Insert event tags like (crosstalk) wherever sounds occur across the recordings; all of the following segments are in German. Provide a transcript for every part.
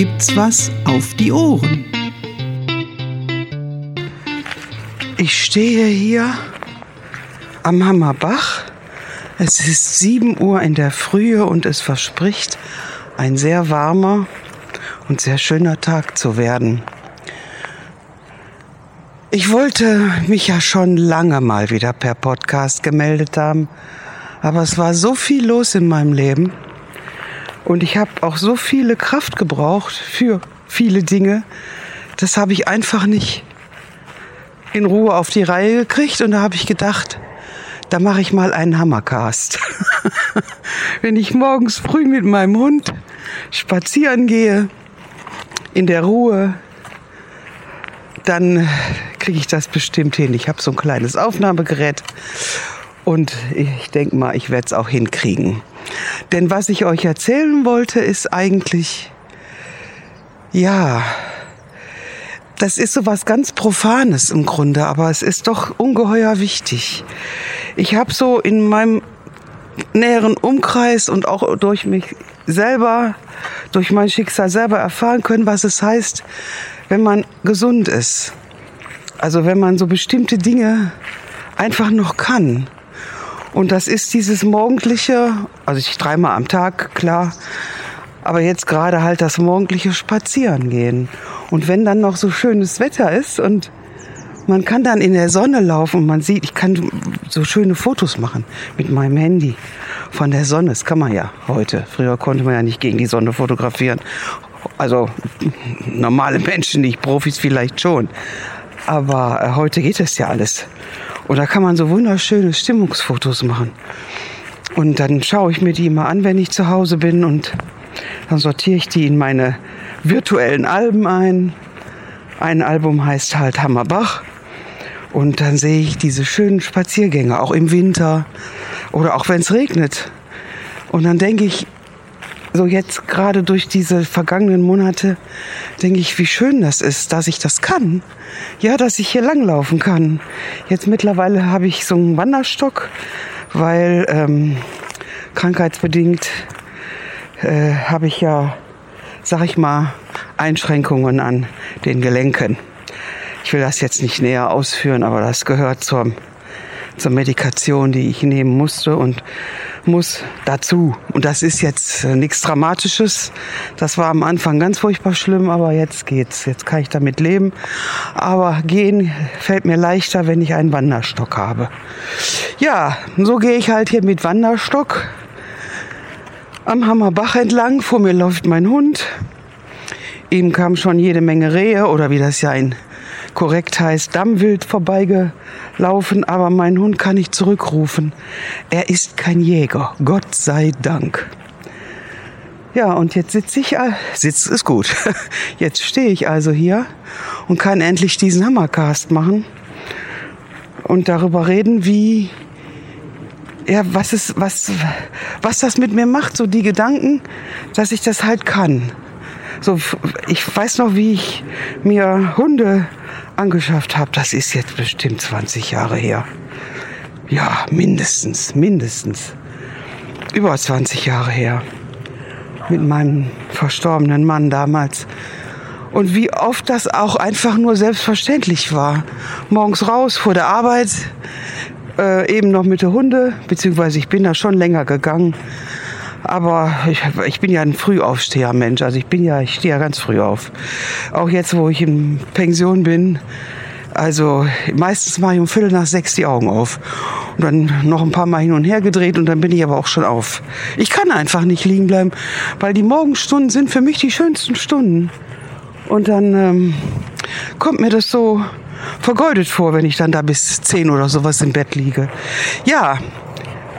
gibt's was auf die Ohren. Ich stehe hier am Hammerbach. Es ist 7 Uhr in der Frühe und es verspricht ein sehr warmer und sehr schöner Tag zu werden. Ich wollte mich ja schon lange mal wieder per Podcast gemeldet haben, aber es war so viel los in meinem Leben und ich habe auch so viele Kraft gebraucht für viele Dinge, das habe ich einfach nicht in Ruhe auf die Reihe gekriegt und da habe ich gedacht, da mache ich mal einen Hammercast. (laughs) Wenn ich morgens früh mit meinem Hund spazieren gehe, in der Ruhe, dann kriege ich das bestimmt hin. Ich habe so ein kleines Aufnahmegerät und ich denke mal, ich werde es auch hinkriegen. Denn was ich euch erzählen wollte, ist eigentlich, ja, das ist so was ganz Profanes im Grunde, aber es ist doch ungeheuer wichtig. Ich habe so in meinem näheren Umkreis und auch durch mich selber, durch mein Schicksal selber erfahren können, was es heißt, wenn man gesund ist. Also wenn man so bestimmte Dinge einfach noch kann. Und das ist dieses morgendliche, also ich dreimal am Tag, klar, aber jetzt gerade halt das morgendliche Spazierengehen. Und wenn dann noch so schönes Wetter ist und man kann dann in der Sonne laufen und man sieht, ich kann so schöne Fotos machen mit meinem Handy von der Sonne. Das kann man ja heute. Früher konnte man ja nicht gegen die Sonne fotografieren. Also normale Menschen, nicht Profis vielleicht schon. Aber äh, heute geht es ja alles. Und da kann man so wunderschöne Stimmungsfotos machen. Und dann schaue ich mir die immer an, wenn ich zu Hause bin und dann sortiere ich die in meine virtuellen Alben ein. Ein Album heißt halt Hammerbach. Und dann sehe ich diese schönen Spaziergänge, auch im Winter oder auch wenn es regnet. Und dann denke ich, so jetzt gerade durch diese vergangenen Monate, denke ich, wie schön das ist, dass ich das kann. Ja, dass ich hier langlaufen kann. Jetzt mittlerweile habe ich so einen Wanderstock, weil ähm, krankheitsbedingt äh, habe ich ja sag ich mal, Einschränkungen an den Gelenken. Ich will das jetzt nicht näher ausführen, aber das gehört zur, zur Medikation, die ich nehmen musste und muss dazu. Und das ist jetzt äh, nichts Dramatisches. Das war am Anfang ganz furchtbar schlimm, aber jetzt geht's. Jetzt kann ich damit leben. Aber gehen fällt mir leichter, wenn ich einen Wanderstock habe. Ja, so gehe ich halt hier mit Wanderstock am Hammerbach entlang. Vor mir läuft mein Hund. Ihm kam schon jede Menge Rehe oder wie das ja in korrekt heißt, Dammwild vorbeigelaufen, aber mein Hund kann ich zurückrufen. Er ist kein Jäger, Gott sei Dank. Ja, und jetzt sitze ich, sitz ist gut. (laughs) Jetzt stehe ich also hier und kann endlich diesen Hammercast machen und darüber reden, wie ja, was ist, was, was das mit mir macht, so die Gedanken, dass ich das halt kann. So, ich weiß noch, wie ich mir Hunde angeschafft habe. Das ist jetzt bestimmt 20 Jahre her. Ja, mindestens, mindestens. Über 20 Jahre her. Mit meinem verstorbenen Mann damals. Und wie oft das auch einfach nur selbstverständlich war. Morgens raus vor der Arbeit, äh, eben noch mit der Hunde, beziehungsweise ich bin da schon länger gegangen. Aber ich, ich bin ja ein Frühaufsteher-Mensch. Also ich bin ja, ich stehe ja ganz früh auf. Auch jetzt, wo ich in Pension bin. Also meistens mache ich um Viertel nach sechs die Augen auf. Und dann noch ein paar Mal hin und her gedreht und dann bin ich aber auch schon auf. Ich kann einfach nicht liegen bleiben, weil die Morgenstunden sind für mich die schönsten Stunden. Und dann ähm, kommt mir das so vergeudet vor, wenn ich dann da bis zehn oder sowas im Bett liege. Ja,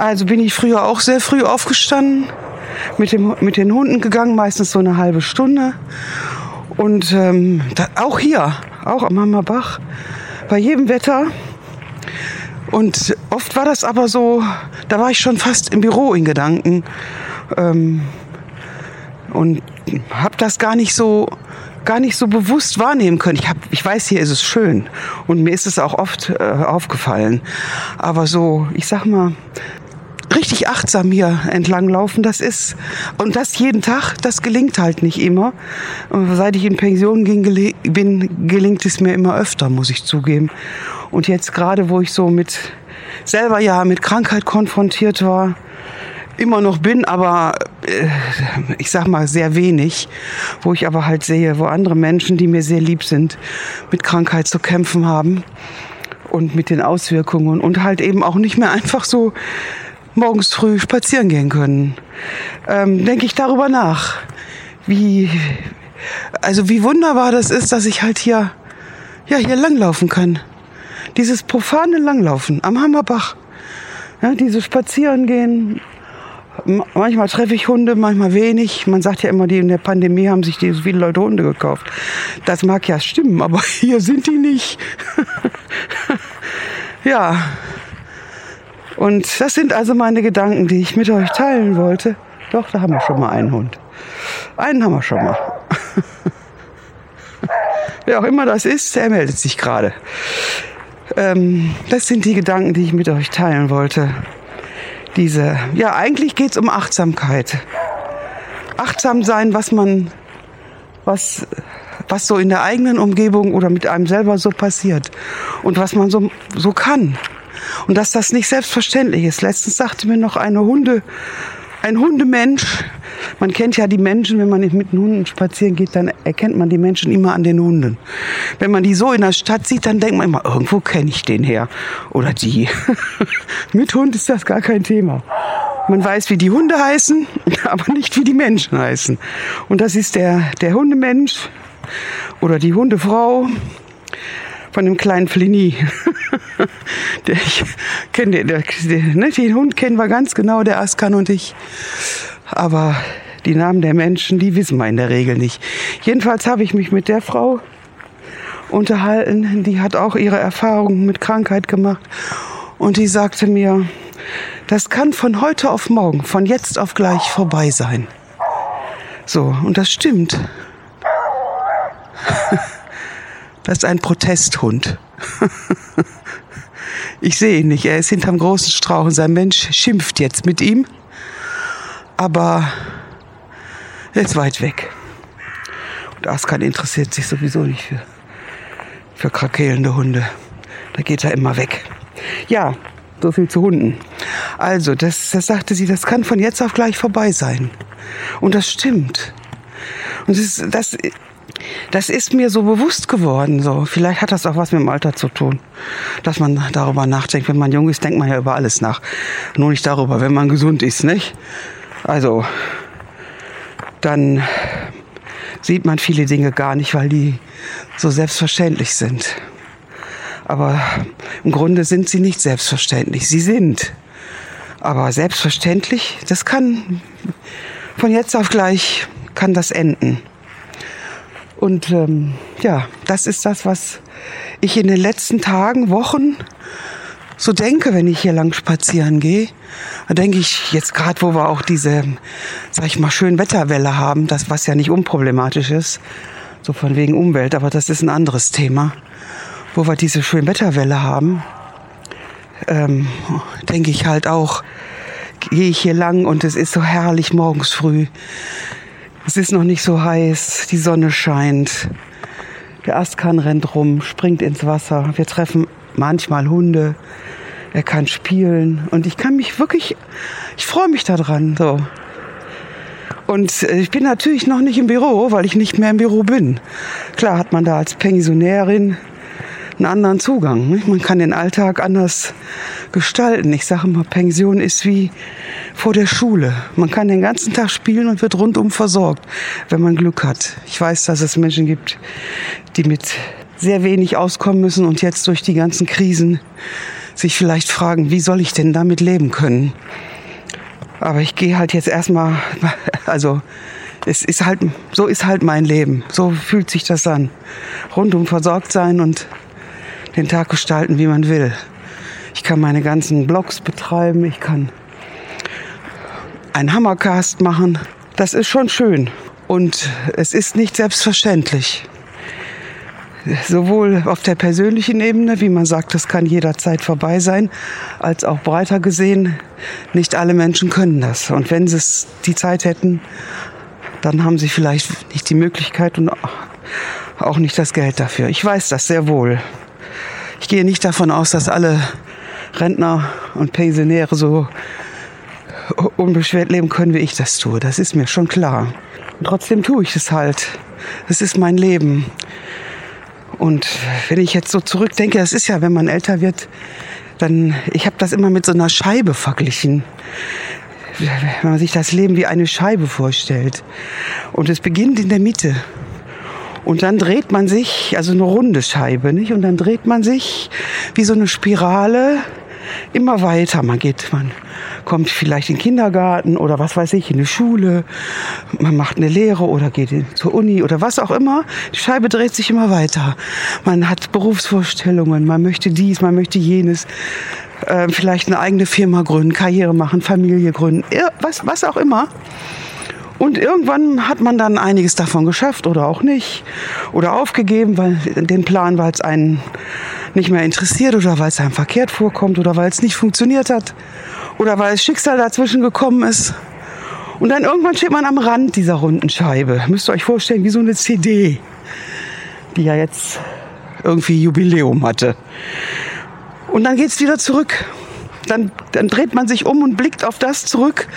also bin ich früher auch sehr früh aufgestanden, mit, dem, mit den Hunden gegangen, meistens so eine halbe Stunde. Und ähm, da, auch hier, auch am Hammerbach, bei jedem Wetter. Und oft war das aber so, da war ich schon fast im Büro in Gedanken. Ähm, und habe das gar nicht so gar nicht so bewusst wahrnehmen können. Ich, hab, ich weiß, hier ist es schön und mir ist es auch oft äh, aufgefallen. Aber so, ich sag mal, richtig achtsam hier entlang laufen. Das ist, und das jeden Tag, das gelingt halt nicht immer. Und seit ich in Pension bin, gelingt es mir immer öfter, muss ich zugeben. Und jetzt gerade, wo ich so mit, selber ja mit Krankheit konfrontiert war, immer noch bin, aber äh, ich sag mal sehr wenig, wo ich aber halt sehe, wo andere Menschen, die mir sehr lieb sind, mit Krankheit zu kämpfen haben und mit den Auswirkungen und halt eben auch nicht mehr einfach so morgens früh spazieren gehen können. Ähm, denke ich darüber nach, wie, also wie wunderbar das ist, dass ich halt hier, ja, hier langlaufen kann. Dieses profane Langlaufen am Hammerbach. Ja, diese Spazieren gehen, Manchmal treffe ich Hunde, manchmal wenig. Man sagt ja immer, die in der Pandemie haben sich so viele Leute Hunde gekauft. Das mag ja stimmen, aber (laughs) hier sind die nicht. (laughs) ja. Und das sind also meine Gedanken, die ich mit euch teilen wollte. Doch, da haben wir schon mal einen Hund. Einen haben wir schon mal. (laughs) Wer auch immer das ist, der meldet sich gerade. Ähm, das sind die Gedanken, die ich mit euch teilen wollte diese, ja, eigentlich geht es um Achtsamkeit. Achtsam sein, was man, was, was so in der eigenen Umgebung oder mit einem selber so passiert und was man so, so kann. Und dass das nicht selbstverständlich ist. Letztens sagte mir noch eine Hunde, ein Hundemensch, man kennt ja die Menschen, wenn man mit den Hunden spazieren geht, dann erkennt man die Menschen immer an den Hunden. Wenn man die so in der Stadt sieht, dann denkt man immer, irgendwo kenne ich den her oder die. (laughs) mit Hund ist das gar kein Thema. Man weiß, wie die Hunde heißen, (laughs) aber nicht, wie die Menschen heißen. Und das ist der, der Hundemensch oder die Hundefrau von dem kleinen Flini. (laughs) der, ich kenne den, der, ne, den Hund kennen wir ganz genau, der Askan und ich. Aber die Namen der Menschen, die wissen wir in der Regel nicht. Jedenfalls habe ich mich mit der Frau unterhalten, die hat auch ihre Erfahrungen mit Krankheit gemacht. Und die sagte mir, das kann von heute auf morgen, von jetzt auf gleich vorbei sein. So, und das stimmt. (laughs) Das ist ein Protesthund. (laughs) Ich sehe ihn nicht. Er ist hinterm großen Strauch und sein Mensch schimpft jetzt mit ihm. Aber er ist weit weg. Und Askan interessiert sich sowieso nicht für, für krakelende Hunde. Da geht er immer weg. Ja, so viel zu Hunden. Also, das, das sagte sie, das kann von jetzt auf gleich vorbei sein. Und das stimmt. Und das, das das ist mir so bewusst geworden. So. Vielleicht hat das auch was mit dem Alter zu tun, dass man darüber nachdenkt. Wenn man jung ist, denkt man ja über alles nach. Nur nicht darüber, wenn man gesund ist, nicht? Also, dann sieht man viele Dinge gar nicht, weil die so selbstverständlich sind. Aber im Grunde sind sie nicht selbstverständlich. Sie sind. Aber selbstverständlich, das kann von jetzt auf gleich kann das enden. Und ähm, ja, das ist das, was ich in den letzten Tagen, Wochen so denke, wenn ich hier lang spazieren gehe. Da denke ich jetzt gerade, wo wir auch diese, sag ich mal, schönen Wetterwelle haben, das was ja nicht unproblematisch ist, so von wegen Umwelt, aber das ist ein anderes Thema, wo wir diese schönen Wetterwelle haben, ähm, denke ich halt auch, gehe ich hier lang und es ist so herrlich morgens früh. Es ist noch nicht so heiß, die Sonne scheint. Der Askan rennt rum, springt ins Wasser. Wir treffen manchmal Hunde. Er kann spielen und ich kann mich wirklich, ich freue mich daran. So. Und äh, ich bin natürlich noch nicht im Büro, weil ich nicht mehr im Büro bin. Klar hat man da als Pensionärin einen anderen Zugang. Man kann den Alltag anders gestalten. Ich sage immer, Pension ist wie vor der Schule. Man kann den ganzen Tag spielen und wird rundum versorgt, wenn man Glück hat. Ich weiß, dass es Menschen gibt, die mit sehr wenig auskommen müssen und jetzt durch die ganzen Krisen sich vielleicht fragen, wie soll ich denn damit leben können? Aber ich gehe halt jetzt erstmal, (laughs) also es ist halt, so ist halt mein Leben. So fühlt sich das an. Rundum versorgt sein und den Tag gestalten, wie man will. Ich kann meine ganzen Blogs betreiben, ich kann einen Hammercast machen. Das ist schon schön und es ist nicht selbstverständlich. sowohl auf der persönlichen Ebene, wie man sagt, das kann jederzeit vorbei sein, als auch breiter gesehen, nicht alle Menschen können das. Und wenn sie die Zeit hätten, dann haben sie vielleicht nicht die Möglichkeit und auch nicht das Geld dafür. Ich weiß das sehr wohl. Ich gehe nicht davon aus, dass alle Rentner und Pensionäre so unbeschwert leben können, wie ich das tue. Das ist mir schon klar. Und trotzdem tue ich es halt. Das ist mein Leben. Und wenn ich jetzt so zurückdenke, das ist ja, wenn man älter wird, dann, ich habe das immer mit so einer Scheibe verglichen. Wenn man sich das Leben wie eine Scheibe vorstellt. Und es beginnt in der Mitte. Und dann dreht man sich, also eine runde Scheibe, nicht? Und dann dreht man sich wie so eine Spirale immer weiter. Man geht, man kommt vielleicht in den Kindergarten oder was weiß ich, in die Schule. Man macht eine Lehre oder geht zur Uni oder was auch immer. Die Scheibe dreht sich immer weiter. Man hat Berufsvorstellungen, man möchte dies, man möchte jenes. Äh, vielleicht eine eigene Firma gründen, Karriere machen, Familie gründen, was, was auch immer. Und irgendwann hat man dann einiges davon geschafft oder auch nicht. Oder aufgegeben, weil den Plan, weil es einen nicht mehr interessiert oder weil es einem verkehrt vorkommt oder weil es nicht funktioniert hat oder weil das Schicksal dazwischen gekommen ist. Und dann irgendwann steht man am Rand dieser runden Scheibe. Müsst ihr euch vorstellen, wie so eine CD, die ja jetzt irgendwie Jubiläum hatte. Und dann geht es wieder zurück. Dann, dann dreht man sich um und blickt auf das zurück,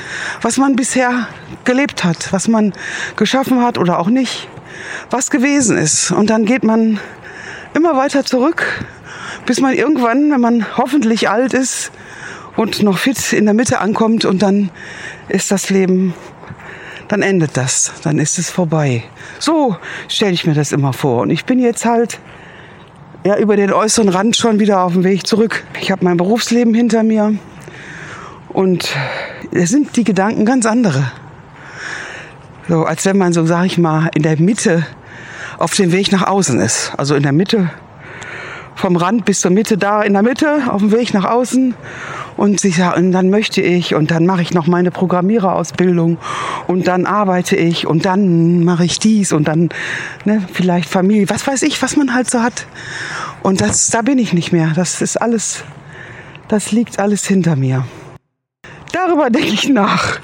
was man bisher gelebt hat, was man geschaffen hat oder auch nicht, was gewesen ist. Und dann geht man immer weiter zurück, bis man irgendwann, wenn man hoffentlich alt ist und noch fit in der Mitte ankommt und dann ist das Leben, dann endet das, dann ist es vorbei. So stelle ich mir das immer vor. Und ich bin jetzt halt ja, über den äußeren Rand schon wieder auf dem Weg zurück. Ich habe mein Berufsleben hinter mir und es sind die Gedanken ganz andere. So, als wenn man so, sag ich mal, in der Mitte auf dem Weg nach außen ist. Also in der Mitte, vom Rand bis zur Mitte, da in der Mitte, auf dem Weg nach außen. Und, sich, und dann möchte ich und dann mache ich noch meine Programmiererausbildung und dann arbeite ich und dann mache ich dies und dann ne, vielleicht Familie, was weiß ich, was man halt so hat. Und das, da bin ich nicht mehr. Das ist alles, das liegt alles hinter mir. Darüber denke ich nach.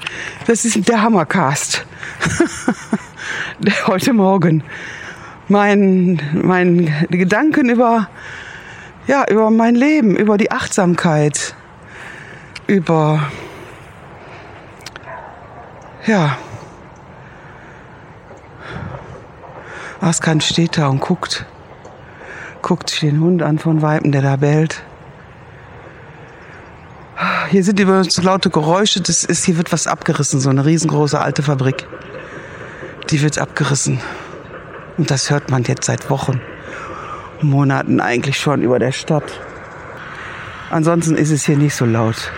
Das ist der Hammercast. (laughs) Heute Morgen. Mein, mein Gedanken über, ja, über mein Leben, über die Achtsamkeit über, ja, Askan steht da und guckt, guckt sich den Hund an von Weiben, der da bellt. Hier sind so laute Geräusche, das ist, hier wird was abgerissen, so eine riesengroße alte Fabrik. Die wird abgerissen. Und das hört man jetzt seit Wochen, Monaten eigentlich schon über der Stadt. Ansonsten ist es hier nicht so laut.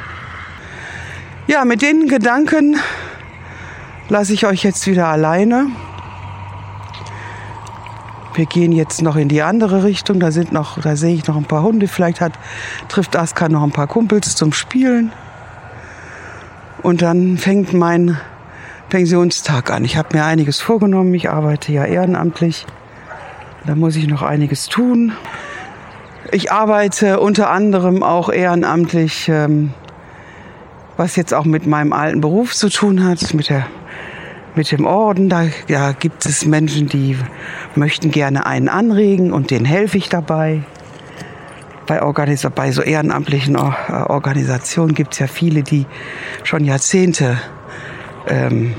Ja, mit den Gedanken lasse ich euch jetzt wieder alleine. Wir gehen jetzt noch in die andere Richtung. Da sind noch, da sehe ich noch ein paar Hunde. Vielleicht hat, trifft Aska noch ein paar Kumpels zum Spielen. Und dann fängt mein Pensionstag an. Ich habe mir einiges vorgenommen. Ich arbeite ja ehrenamtlich. Da muss ich noch einiges tun. Ich arbeite unter anderem auch ehrenamtlich ähm, was jetzt auch mit meinem alten Beruf zu tun hat, mit, der, mit dem Orden. Da ja, gibt es Menschen, die möchten gerne einen anregen und denen helfe ich dabei. Bei, Organis bei so ehrenamtlichen äh, Organisationen gibt es ja viele, die schon Jahrzehnte ähm,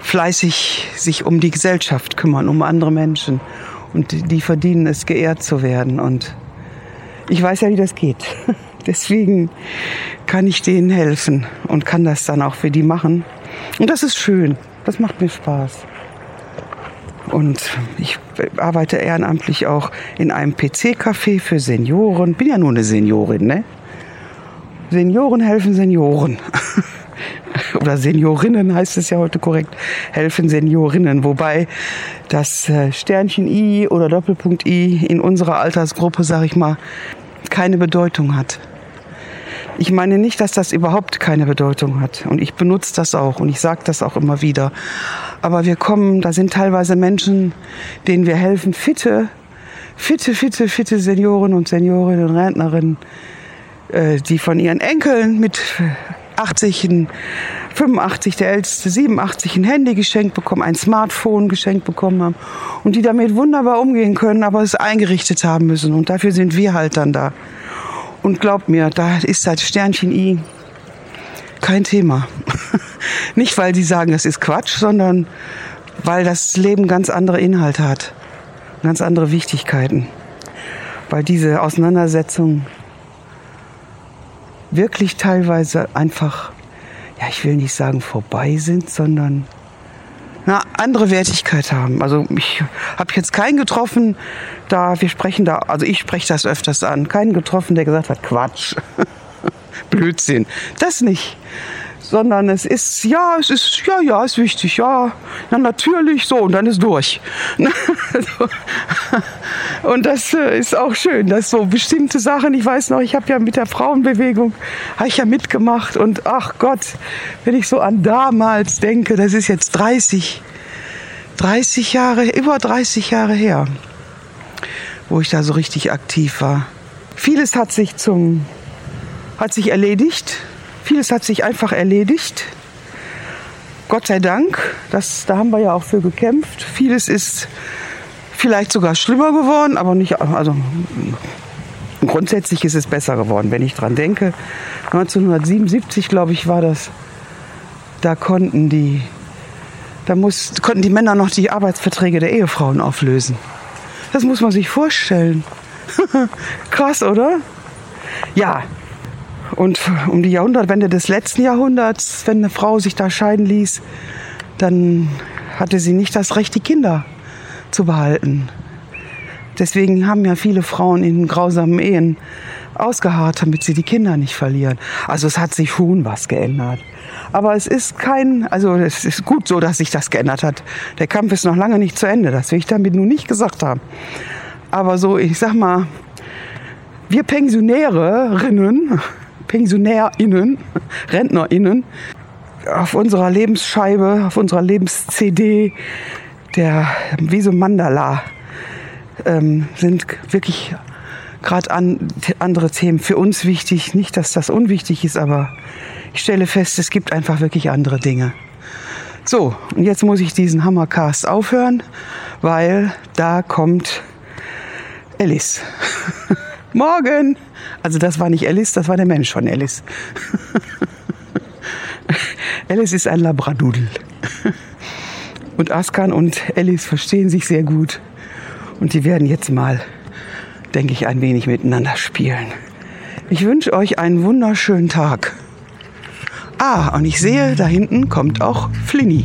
fleißig sich um die Gesellschaft kümmern, um andere Menschen. Und die verdienen es, geehrt zu werden. Und ich weiß ja, wie das geht. (laughs) Deswegen kann ich denen helfen und kann das dann auch für die machen. Und das ist schön. Das macht mir Spaß. Und ich arbeite ehrenamtlich auch in einem PC-Café für Senioren. Bin ja nur eine Seniorin, ne? Senioren helfen Senioren. (laughs) Oder Seniorinnen heißt es ja heute korrekt. Helfen Seniorinnen. Wobei das äh, Sternchen I oder Doppelpunkt I in unserer Altersgruppe, sag ich mal, keine Bedeutung hat. Ich meine nicht, dass das überhaupt keine Bedeutung hat. Und ich benutze das auch und ich sage das auch immer wieder. Aber wir kommen, da sind teilweise Menschen, denen wir helfen, fitte, fitte, fitte, fitte Senioren und Seniorinnen und Rentnerinnen, äh, die von ihren Enkeln mit 80, 85, der älteste 87 ein Handy geschenkt bekommen, ein Smartphone geschenkt bekommen haben und die damit wunderbar umgehen können, aber es eingerichtet haben müssen. Und dafür sind wir halt dann da. Und glaubt mir, da ist das Sternchen I kein Thema. (laughs) Nicht, weil die sagen, das ist Quatsch, sondern weil das Leben ganz andere Inhalte hat, ganz andere Wichtigkeiten. Weil diese Auseinandersetzungen wirklich teilweise einfach, ja, ich will nicht sagen vorbei sind, sondern eine andere Wertigkeit haben. Also ich habe jetzt keinen getroffen, da wir sprechen da, also ich spreche das öfters an, keinen getroffen, der gesagt hat, Quatsch, (laughs) Blödsinn. Das nicht. Sondern es ist, ja, es ist, ja, ja, ist wichtig, ja, ja, natürlich, so, und dann ist durch. (laughs) und das äh, ist auch schön, dass so bestimmte Sachen, ich weiß noch, ich habe ja mit der Frauenbewegung, habe ich ja mitgemacht und ach Gott, wenn ich so an damals denke, das ist jetzt 30, 30 Jahre, über 30 Jahre her wo ich da so richtig aktiv war. Vieles hat sich zum, hat sich erledigt. Vieles hat sich einfach erledigt. Gott sei Dank, das, da haben wir ja auch für gekämpft. Vieles ist vielleicht sogar schlimmer geworden, aber nicht, also grundsätzlich ist es besser geworden, wenn ich dran denke. 1977, glaube ich, war das. Da konnten die, da muss, konnten die Männer noch die Arbeitsverträge der Ehefrauen auflösen. Das muss man sich vorstellen. (laughs) Krass, oder? Ja. Und um die Jahrhundertwende des letzten Jahrhunderts, wenn eine Frau sich da scheiden ließ, dann hatte sie nicht das Recht, die Kinder zu behalten. Deswegen haben ja viele Frauen in grausamen Ehen ausgeharrt, damit sie die Kinder nicht verlieren. Also es hat sich schon was geändert. Aber es ist kein, also es ist gut so, dass sich das geändert hat. Der Kampf ist noch lange nicht zu Ende. Das will ich damit nur nicht gesagt haben. Aber so, ich sag mal, wir Pensionärinnen, PensionärInnen, RentnerInnen, auf unserer Lebensscheibe, auf unserer Lebens-CD, der wie so Mandala, ähm, sind wirklich gerade an, andere Themen für uns wichtig. Nicht, dass das unwichtig ist, aber ich stelle fest, es gibt einfach wirklich andere Dinge. So, und jetzt muss ich diesen Hammercast aufhören, weil da kommt Alice. (laughs) Morgen! Also das war nicht Alice, das war der Mensch von Alice. (laughs) Alice ist ein Labradudel. (laughs) Und Askan und Alice verstehen sich sehr gut. Und die werden jetzt mal, denke ich, ein wenig miteinander spielen. Ich wünsche euch einen wunderschönen Tag. Ah, und ich sehe, da hinten kommt auch Flinny.